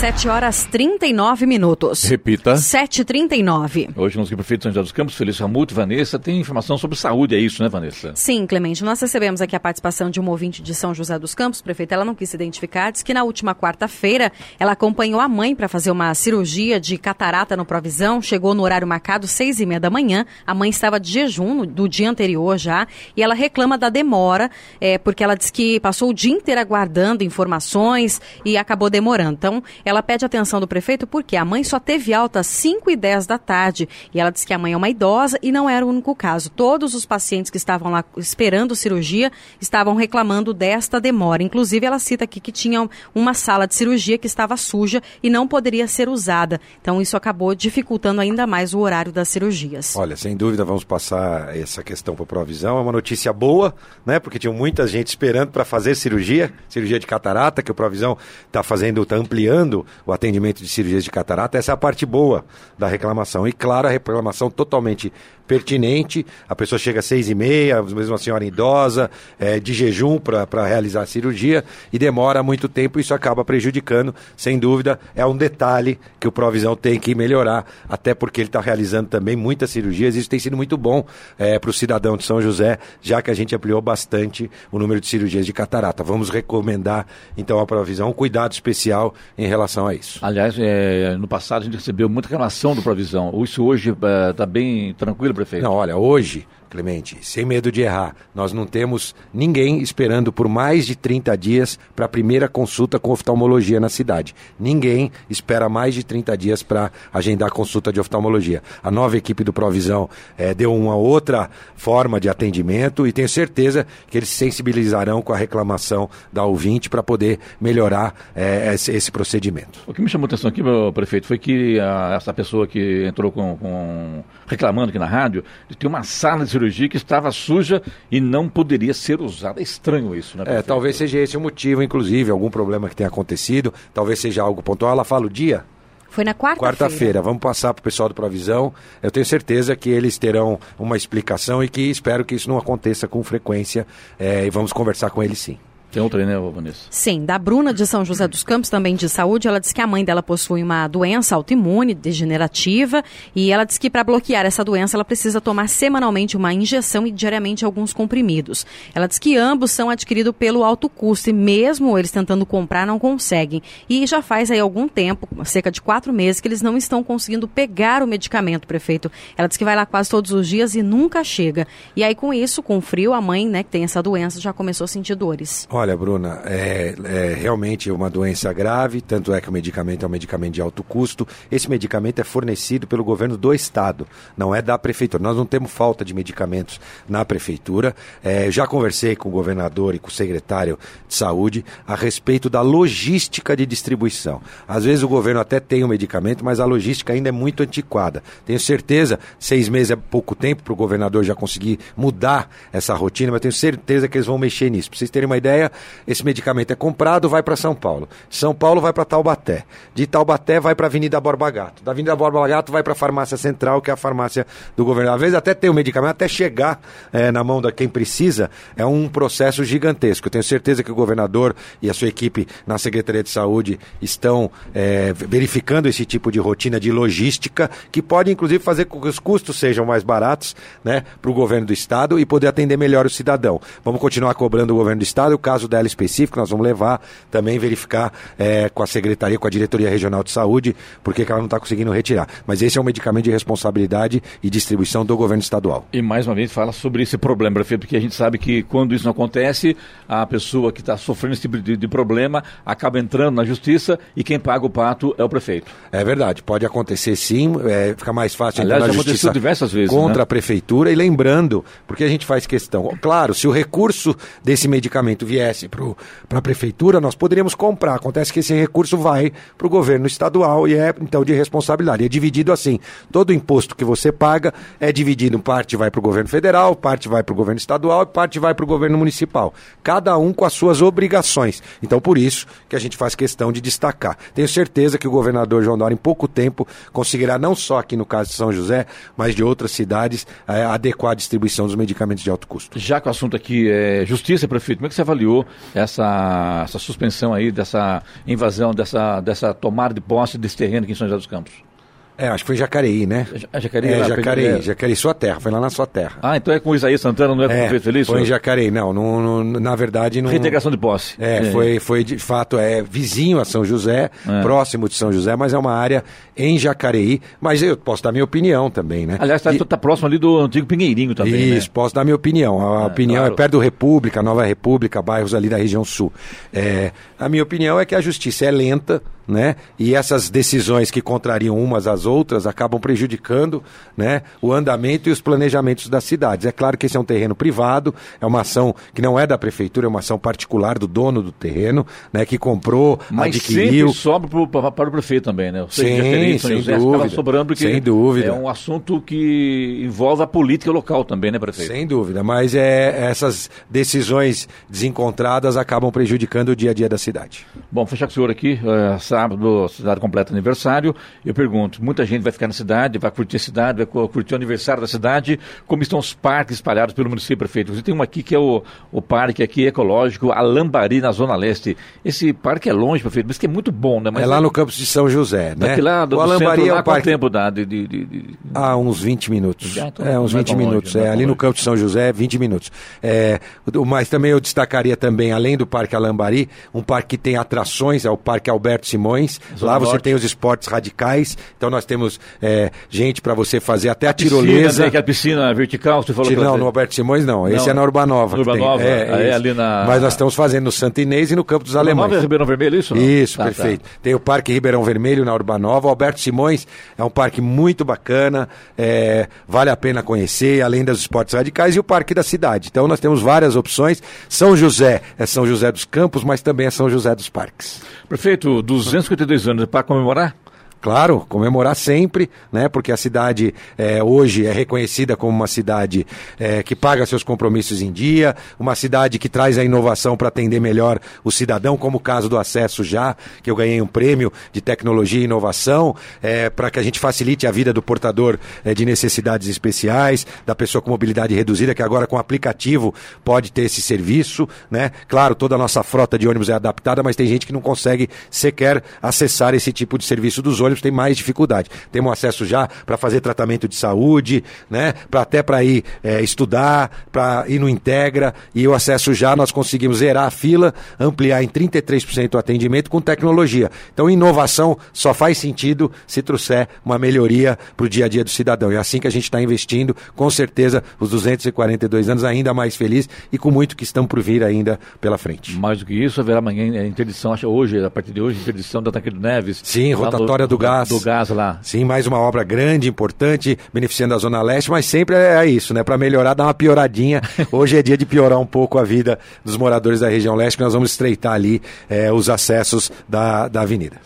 7 horas 39 minutos. Repita. 7h39. Hoje nos prefeito de São José dos Campos, Felício Ramuto, Vanessa, tem informação sobre saúde, é isso, né, Vanessa? Sim, Clemente, nós recebemos aqui a participação de uma ouvinte de São José dos Campos, prefeita, ela não quis se identificar, diz que na última quarta-feira ela acompanhou a mãe para fazer uma cirurgia de catarata no Provisão, chegou no horário marcado, seis e meia da manhã, a mãe estava de jejum do dia anterior já, e ela reclama da demora, é, porque ela diz que passou o dia inteiro aguardando informações e acabou demorando. Então, ela pede atenção do prefeito porque a mãe só teve alta às 5 e 10 da tarde e ela diz que a mãe é uma idosa e não era o único caso. Todos os pacientes que estavam lá esperando cirurgia estavam reclamando desta demora. Inclusive, ela cita aqui que tinha uma sala de cirurgia que estava suja e não poderia ser usada. Então, isso acabou dificultando ainda mais o horário das cirurgias. Olha, sem dúvida vamos passar essa questão para Provisão. É uma notícia boa, né? Porque tinha muita gente esperando para fazer cirurgia, cirurgia de catarata, que o Provisão está fazendo, está ampliando o atendimento de cirurgias de catarata. Essa é a parte boa da reclamação. E claro, a reclamação totalmente pertinente. A pessoa chega às seis e meia, mesmo uma senhora idosa, é, de jejum para realizar a cirurgia e demora muito tempo. Isso acaba prejudicando, sem dúvida. É um detalhe que o Provisão tem que melhorar, até porque ele está realizando também muitas cirurgias. Isso tem sido muito bom é, para o cidadão de São José, já que a gente ampliou bastante o número de cirurgias de catarata. Vamos recomendar, então, à Provisão um cuidado especial em relação a isso. Aliás, é, no passado a gente recebeu muita reclamação do Provisão. Isso hoje está bem tranquilo, Não, olha, hoje, Clemente, sem medo de errar, nós não temos ninguém esperando por mais de 30 dias para a primeira consulta com oftalmologia na cidade. Ninguém espera mais de 30 dias para agendar consulta de oftalmologia. A nova equipe do Provisão eh, deu uma outra forma de atendimento e tenho certeza que eles se sensibilizarão com a reclamação da ouvinte para poder melhorar eh, esse, esse, procedimento. O que me chamou a atenção aqui, meu prefeito, foi que a, essa pessoa que entrou com, com reclamando aqui na rádio, tem uma sala de cirurgia que estava suja e não poderia ser usada. É estranho isso, né? É, talvez seja esse o motivo, inclusive, algum problema que tenha acontecido, talvez seja algo pontual. Ela fala o dia? Foi na quarta-feira. Quarta-feira. Vamos passar para o pessoal do Provisão. Eu tenho certeza que eles terão uma explicação e que espero que isso não aconteça com frequência. É, e vamos conversar com eles sim. Tem outra aí, né, Vanessa? Sim, da Bruna de São José dos Campos, também de saúde. Ela disse que a mãe dela possui uma doença autoimune degenerativa e ela disse que para bloquear essa doença ela precisa tomar semanalmente uma injeção e diariamente alguns comprimidos. Ela diz que ambos são adquiridos pelo alto custo e mesmo eles tentando comprar não conseguem. E já faz aí algum tempo, cerca de quatro meses, que eles não estão conseguindo pegar o medicamento, prefeito. Ela diz que vai lá quase todos os dias e nunca chega. E aí com isso, com frio, a mãe, né, que tem essa doença, já começou a sentir dores. Olha, Bruna, é, é, realmente uma doença grave, tanto é que o medicamento é um medicamento de alto custo. Esse medicamento é fornecido pelo governo do estado, não é da prefeitura. Nós não temos falta de medicamentos na prefeitura. É, já conversei com o governador e com o secretário de saúde a respeito da logística de distribuição. Às vezes o governo até tem o medicamento, mas a logística ainda é muito antiquada. Tenho certeza, seis meses é pouco tempo para o governador já conseguir mudar essa rotina, mas tenho certeza que eles vão mexer nisso. Para vocês terem uma ideia, esse medicamento é comprado, vai para São Paulo. São Paulo vai para Taubaté. De Taubaté vai para Avenida Borba Gato. Da Avenida Borba Gato vai para a farmácia central, que é a farmácia do governo. Às vezes até tem o medicamento, até chegar é, na mão de quem precisa, é um processo gigantesco. Eu tenho certeza que o governador e a sua equipe na Secretaria de Saúde estão é, verificando esse tipo de rotina de logística, que pode inclusive fazer com que os custos sejam mais baratos né, para o governo do Estado e poder atender melhor o cidadão. Vamos continuar cobrando o governo do Estado. O caso dela específico, nós vamos levar também verificar é, com a Secretaria, com a Diretoria Regional de Saúde, porque ela não está conseguindo retirar. Mas esse é um medicamento de responsabilidade e distribuição do governo estadual. E mais uma vez fala sobre esse problema, prefeito, porque a gente sabe que quando isso não acontece, a pessoa que está sofrendo esse tipo de, de, problema acaba entrando na justiça e quem paga o pato é o prefeito. É verdade, pode acontecer sim, é, fica mais fácil Aliás, entrar na justiça diversas vezes, contra né? a prefeitura e lembrando, porque a gente faz questão, claro, se o recurso desse medicamento vier viesse para a prefeitura, nós poderíamos comprar. Acontece que esse recurso vai para o governo estadual e é, então, de responsabilidade. É dividido assim. Todo imposto que você paga é dividido. Parte vai para o governo federal, parte vai para o governo estadual e parte vai para o governo municipal. Cada um com as suas obrigações. Então, por isso que a gente faz questão de destacar. Tenho certeza que o governador João Dória, em pouco tempo, conseguirá, não só aqui no caso de São José, mas de outras cidades, é, adequar a distribuição dos medicamentos de alto custo. Já que o assunto aqui é justiça, prefeito, como é que você avaliou essa, essa suspensão aí, dessa invasão, dessa, dessa tomada de posse desse terreno aqui em São José dos Campos? É, acho que foi Jacareí, né? Jacareí, é, lá, Jacareí, é. Jacareí, sua terra, foi lá na sua terra. Ah, então é com o Isaías Santana, não é com É, o prefeito Felício? foi em Jacareí, não, não, não- na verdade não... Reintegração de posse. É, Foi, foi de fato é vizinho a São José, É. próximo de São José, mas é uma área em Jacareí. Mas eu posso dar minha opinião também, né? Aliás, está tá próximo ali do antigo Pinheirinho também, Isso, né? posso dar minha opinião. A É, opinião claro. é perto do República, Nova República, bairros ali da região sul. É, a minha opinião é que a justiça é lenta, né? E essas decisões que contrariam umas às outras acabam prejudicando, né? O andamento e os planejamentos das cidades. É claro que esse é um terreno privado, é uma ação que não é da prefeitura, é uma ação particular do dono do terreno, né? Que comprou, Mas adquiriu. sempre sobra para o prefeito também, né? Seja, Sim, sem José, dúvida. sobrando porque Sem dúvida. é um assunto que envolve a política local também, né, prefeito? Sem dúvida, mas é, essas decisões desencontradas acabam prejudicando o dia a dia da cidade. Bom, fechar com o senhor aqui, eh, sábado, cidade completa aniversário. Eu pergunto, muita gente vai ficar na cidade, vai curtir a cidade, vai cu- curtir o aniversário da cidade. Como estão os parques espalhados pelo município, prefeito? Você tem um aqui que é o, o parque aqui ecológico Alambari, na Zona Leste. Esse parque é longe, prefeito, mas que é muito bom, né? Mas é lá no campus de São José, né? Daqui lá do, o Alambari centro, é quanto parque... tempo dá de... de, de- de- Ah, uns 20 minutos. Já, então é, uns não é 20 tão longe, minutos. é é, tão ali no longe. campo de São José, 20 minutos. É, o- mas também eu destacaria também, além do Parque Alambari, um parque que tem atrações, é o Parque Alberto Simões. Zona Lá você Norte. tem os esportes radicais. Então nós temos é, gente para você fazer até a Piscina, tirolesa. né, aquela piscina vertical, você falou que Não, no. Alberto Simões não. Esse Não, é na Urbanova. no que tem. Urbanova, É, isso. ali na- Mas nós estamos fazendo no Santa Inês e no Campo dos Alemães. Nova é Ribeirão Vermelho, isso? não? Isso, Tá, tá. perfeito. Tem o Parque Ribeirão Vermelho na Urbanova. O Alberto Simões é um parque muito bacana, é, vale a pena conhecer, além dos esportes radicais, e o Parque da Cidade. Então nós temos várias opções. São José é São José dos Campos, mas também é São José dos Parques. Prefeito, 252 anos para comemorar? Claro, comemorar sempre, né? Porque a cidade é, hoje é reconhecida como uma cidade é, que paga seus compromissos em dia, uma cidade que traz a inovação para atender melhor o cidadão, como o caso do acesso já, que eu ganhei um prêmio de tecnologia e inovação, é, para que a gente facilite a vida do portador é, de necessidades especiais, da pessoa com mobilidade reduzida, que agora com aplicativo pode ter esse serviço, né? Claro, toda a nossa frota de ônibus é adaptada, mas tem gente que não consegue sequer acessar esse tipo de serviço dos ônibus, tem mais dificuldade. Temos acesso já para fazer tratamento de saúde, né? Pra, até para ir é, estudar, para ir no Integra, e o acesso já nós conseguimos zerar a fila, ampliar em 33% o atendimento com tecnologia. Então, inovação só faz sentido se trouxer uma melhoria para o dia a dia do cidadão. E é assim que a gente está investindo, com certeza, os 242 anos ainda mais feliz e com muito que estão por vir ainda pela frente. Mais do que isso, haverá amanhã é, interdição, acho hoje, a partir de hoje, interdição da Taqueiro Neves. Sim, rotatória do gás. Do gás lá. Sim, mais uma obra grande, importante, beneficiando a Zona Leste, mas sempre é isso, né? Para melhorar, dar uma pioradinha. Hoje é dia de piorar um pouco a vida dos moradores da região leste, que nós vamos estreitar ali eh, os acessos da, da avenida.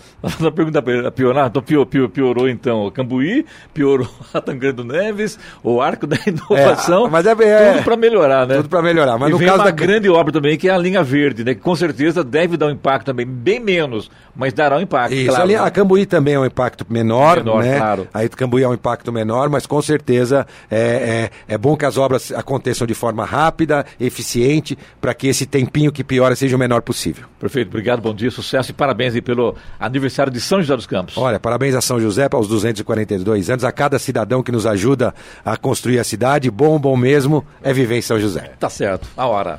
A pergunta piorar, então pior, pior, piorou então o Cambuí, piorou a Tangrande do Neves, o Arco da Inovação, É, mas é- é- tudo para melhorar, né? Tudo para melhorar. Mas e no vem caso uma da grande obra também, que é a linha verde, né? Que com certeza deve dar um impacto também, bem menos, mas dará um impacto. Isso, claro, ali, né? a Cambuí também é um impacto menor, Menor, né? claro. Aí Cambuí é um impacto menor, mas com certeza é, é, é bom que as obras aconteçam de forma rápida, eficiente, para que esse tempinho que piora seja o menor possível. Perfeito, obrigado, bom dia, sucesso e parabéns aí pelo aniversário de São José dos Campos. Olha, parabéns a São José para os 242 anos, a cada cidadão que nos ajuda a construir a cidade. Bom, bom mesmo é viver em São José. Tá certo, a hora.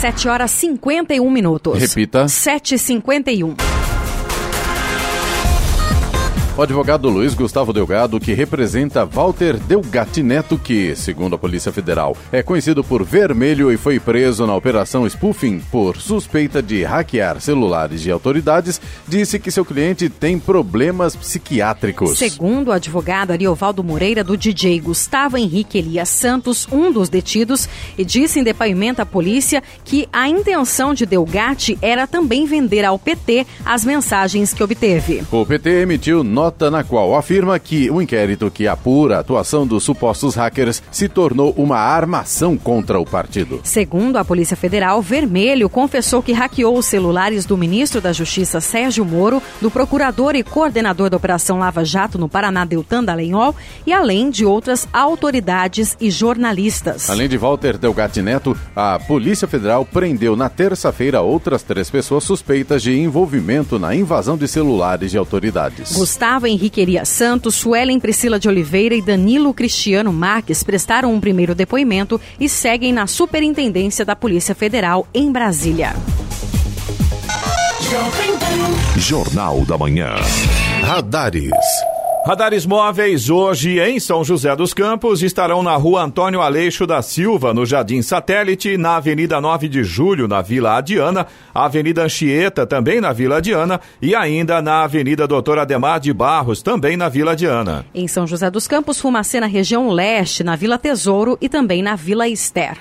7 horas 51 minutos. Repita. 7h51. O advogado Luiz Gustavo Delgado, que representa Walter Delgatti Neto, que, segundo a Polícia Federal, é conhecido por Vermelho e foi preso na Operação Spoofing por suspeita de hackear celulares de autoridades, disse que seu cliente tem problemas psiquiátricos. Segundo o advogado Ariovaldo Moreira, do DJ Gustavo Henrique Elias Santos, um dos detidos, e disse em depoimento à polícia que a intenção de Delgatti era também vender ao PT as mensagens que obteve. O PT emitiu nota nota na qual afirma que o inquérito que apura a atuação dos supostos hackers se tornou uma armação contra o partido. Segundo a Polícia Federal, Vermelho confessou que hackeou os celulares do ministro da Justiça Sérgio Moro, do procurador e coordenador da Operação Lava Jato no Paraná, Deltan Dallagnol, e além de outras autoridades e jornalistas. Além de Walter Delgatti Neto, a Polícia Federal prendeu na terça-feira outras três pessoas suspeitas de envolvimento na invasão de celulares de autoridades. Gustavo Gustavo Henrique Elias Santos, Suelen Priscila de Oliveira e Danilo Cristiano Marques prestaram um primeiro depoimento e seguem na Superintendência da Polícia Federal em Brasília. Jornal da Manhã. Radares. Radares móveis hoje em São José dos Campos estarão na rua Antônio Aleixo da Silva, no Jardim Satélite, na Avenida 9 de Julho, na Vila Adiana, Avenida Anchieta, também na Vila Adiana, e ainda na Avenida Doutor Ademar de Barros, também na Vila Adiana. Em São José dos Campos, Fumacê na região leste, na Vila Tesouro e também na Vila Ester.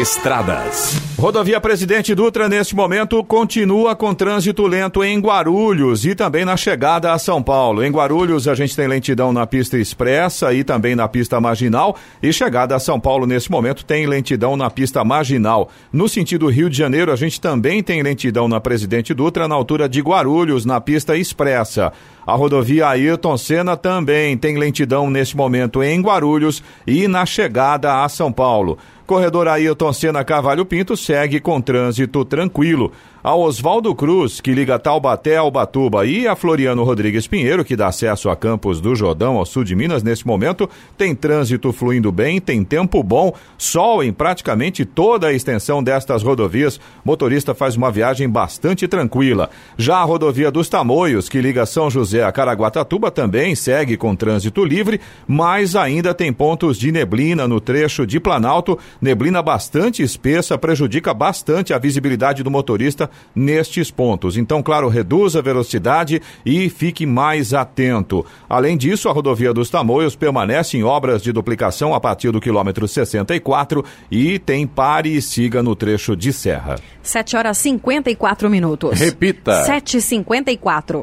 Estradas. Rodovia Presidente Dutra, neste momento, continua com trânsito lento em Guarulhos e também na chegada a São Paulo. Em Guarulhos, a gente tem lentidão na pista expressa e também na pista marginal. E chegada a São Paulo, nesse momento, tem lentidão na pista marginal. No sentido Rio de Janeiro, a gente também tem lentidão na Presidente Dutra, na altura de Guarulhos, na pista expressa. A rodovia Ayrton Senna também tem lentidão neste momento em Guarulhos e na chegada a São Paulo. Corredor Ailton Senna Carvalho Pinto segue com trânsito tranquilo. A Oswaldo Cruz, que liga Taubaté ao Batuba, e a Floriano Rodrigues Pinheiro, que dá acesso a Campos do Jordão, ao sul de Minas, nesse momento, tem trânsito fluindo bem, tem tempo bom, sol em praticamente toda a extensão destas rodovias. Motorista faz uma viagem bastante tranquila. Já a rodovia dos Tamoios, que liga São José a Caraguatatuba, também segue com trânsito livre, mas ainda tem pontos de neblina no trecho de Planalto. Neblina bastante espessa prejudica bastante a visibilidade do motorista nestes pontos. Então, claro, reduza a velocidade e fique mais atento. Além disso, a rodovia dos Tamoios permanece em obras de duplicação a partir do quilômetro 64 e tem pare e siga no trecho de serra. 7 horas 54 minutos. Repita. 7h54.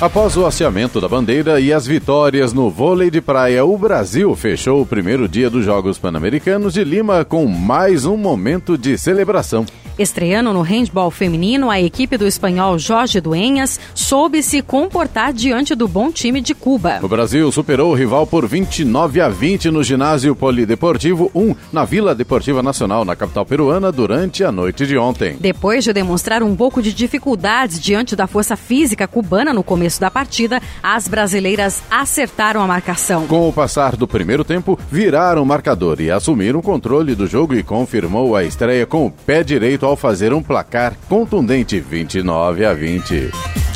Após o hasteamento da bandeira e as vitórias no vôlei de praia, o Brasil fechou o primeiro dia dos Jogos Pan-Americanos de Lima com mais um momento de celebração. Estreando no handball feminino, a equipe do espanhol Jorge Duenhas soube se comportar diante do bom time de Cuba. O Brasil superou o rival por 29 a 20 no ginásio Polideportivo 1, na Vila Deportiva Nacional, na capital peruana, durante a noite de ontem. Depois de demonstrar um pouco de dificuldades diante da força física cubana no começo da partida, as brasileiras acertaram a marcação. Com o passar do primeiro tempo, viraram o marcador e assumiram o controle do jogo e confirmou a estreia com o pé direito ao fazer um placar contundente 29 a 20.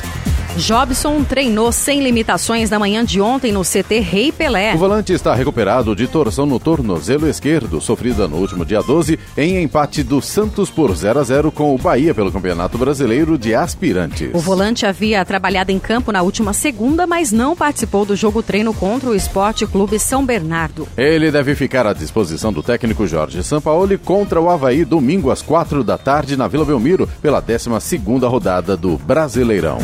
Jobson treinou sem limitações na manhã de ontem no CT Rei Pelé. O volante está recuperado de torção no tornozelo esquerdo, sofrida no último dia 12, em empate do Santos por 0 a 0 com o Bahia pelo Campeonato Brasileiro de Aspirantes. O volante havia trabalhado em campo na última segunda, mas não participou do jogo treino contra o Esporte Clube São Bernardo. Ele deve ficar à disposição do técnico Jorge Sampaoli contra o Havaí domingo às quatro da tarde na Vila Belmiro pela 12 segunda rodada do Brasileirão.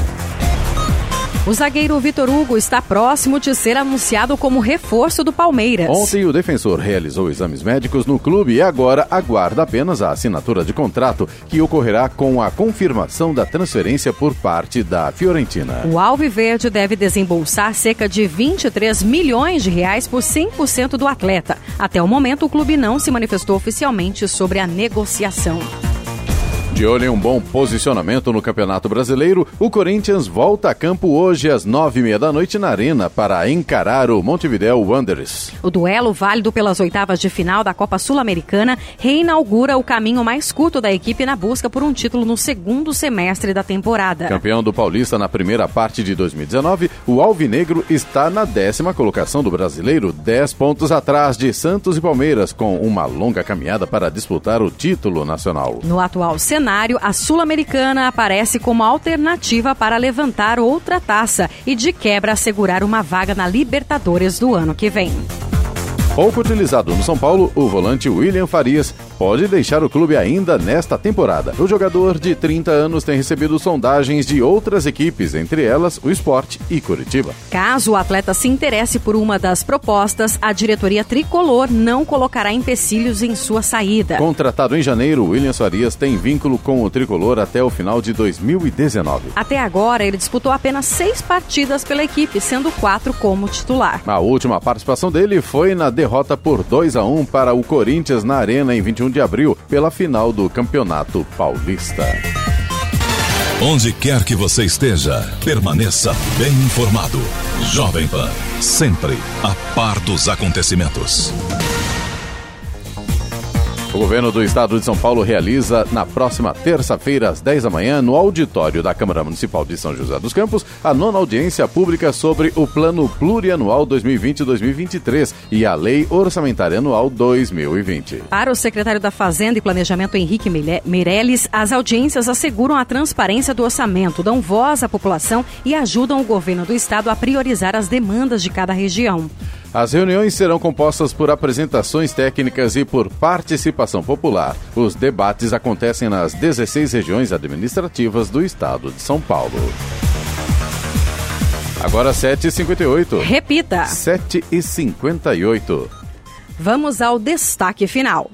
O zagueiro Vitor Hugo está próximo de ser anunciado como reforço do Palmeiras. Ontem o defensor realizou exames médicos no clube e agora aguarda apenas a assinatura de contrato, que ocorrerá com a confirmação da transferência por parte da Fiorentina. O Alviverde deve desembolsar cerca de 23 milhões de reais por 100% do atleta. Até o momento, o clube não se manifestou oficialmente sobre a negociação. De olho em um bom posicionamento no Campeonato Brasileiro, o Corinthians volta a campo hoje às nove e meia da noite na Arena para encarar o Montevideo Wanderers. O duelo válido pelas oitavas de final da Copa Sul-Americana reinaugura o caminho mais curto da equipe na busca por um título no segundo semestre da temporada. Campeão do Paulista na primeira parte de 2019, o Alvinegro está na décima colocação do Brasileiro, dez pontos atrás de Santos e Palmeiras, com uma longa caminhada para disputar o título nacional. No atual cenário, cenário, a Sul-Americana aparece como alternativa para levantar outra taça e, de quebra, assegurar uma vaga na Libertadores do ano que vem. Pouco utilizado no São Paulo, o volante William Farias pode deixar o clube ainda nesta temporada. O jogador de 30 anos tem recebido sondagens de outras equipes, entre elas o Esporte e Curitiba. Caso o atleta se interesse por uma das propostas, a diretoria tricolor não colocará empecilhos em sua saída. Contratado em janeiro, William Farias tem vínculo com o tricolor até o final de 2019. Até agora, ele disputou apenas seis partidas pela equipe, sendo quatro como titular. A última participação dele foi na derrota por 2 a 1 para o Corinthians na Arena em 21 de abril, pela final do Campeonato Paulista. Onde quer que você esteja, permaneça bem informado. Jovem Pan, sempre a par dos acontecimentos. O governo do estado de São Paulo realiza na próxima terça-feira, às 10 da manhã, no auditório da Câmara Municipal de São José dos Campos, a nona audiência pública sobre o Plano Plurianual 2020-2023 e a Lei Orçamentária Anual 2020. Para o secretário da Fazenda e Planejamento, Henrique Meirelles, as audiências asseguram a transparência do orçamento, dão voz à população e ajudam o governo do estado a priorizar as demandas de cada região. As reuniões serão compostas por apresentações técnicas e por participação popular. Os debates acontecem nas 16 regiões administrativas do estado de São Paulo. Agora 7h58. Repita. 7h58. Vamos ao destaque final.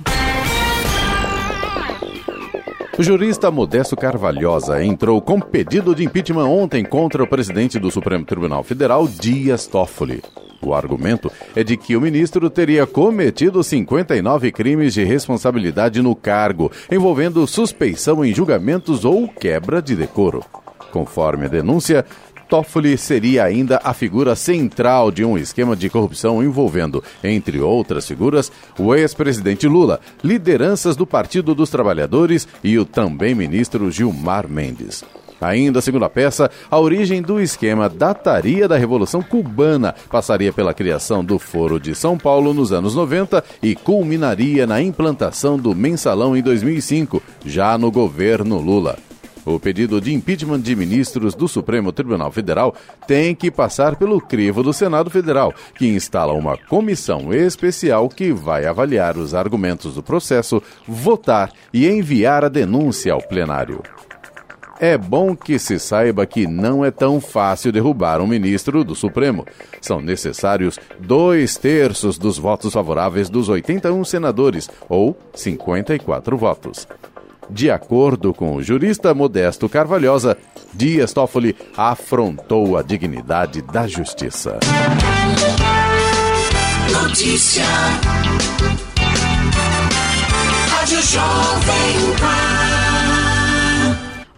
O jurista Modesto Carvalhosa entrou com pedido de impeachment ontem contra o presidente do Supremo Tribunal Federal, Dias Toffoli. O argumento é de que o ministro teria cometido 59 crimes de responsabilidade no cargo, envolvendo suspeição em julgamentos ou quebra de decoro. Conforme a denúncia, Toffoli seria ainda a figura central de um esquema de corrupção envolvendo, entre outras figuras, o ex-presidente Lula, lideranças do Partido dos Trabalhadores e o também ministro Gilmar Mendes. Ainda segundo a peça, a origem do esquema dataria da Revolução Cubana, passaria pela criação do Foro de São Paulo nos anos 90 e culminaria na implantação do mensalão em 2005, já no governo Lula. O pedido de impeachment de ministros do Supremo Tribunal Federal tem que passar pelo crivo do Senado Federal, que instala uma comissão especial que vai avaliar os argumentos do processo, votar e enviar a denúncia ao plenário. É bom que se saiba que não é tão fácil derrubar um ministro do Supremo. São necessários dois terços dos votos favoráveis dos 81 senadores, ou 54 votos. De acordo com o jurista Modesto Carvalhosa, Dias Toffoli afrontou a dignidade da justiça. Notícia. Rádio Jovem Pan.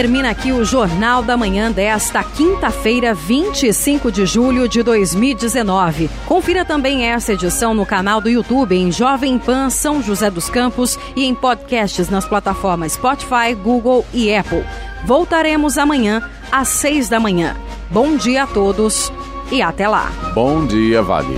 Termina aqui o Jornal da Manhã desta quinta-feira, 25 de julho de 2019. Confira também essa edição no canal do YouTube em Jovem Pan São José dos Campos e em podcasts nas plataformas Spotify, Google e Apple. Voltaremos amanhã às seis da manhã. Bom dia a todos e até lá. Bom dia, Vale.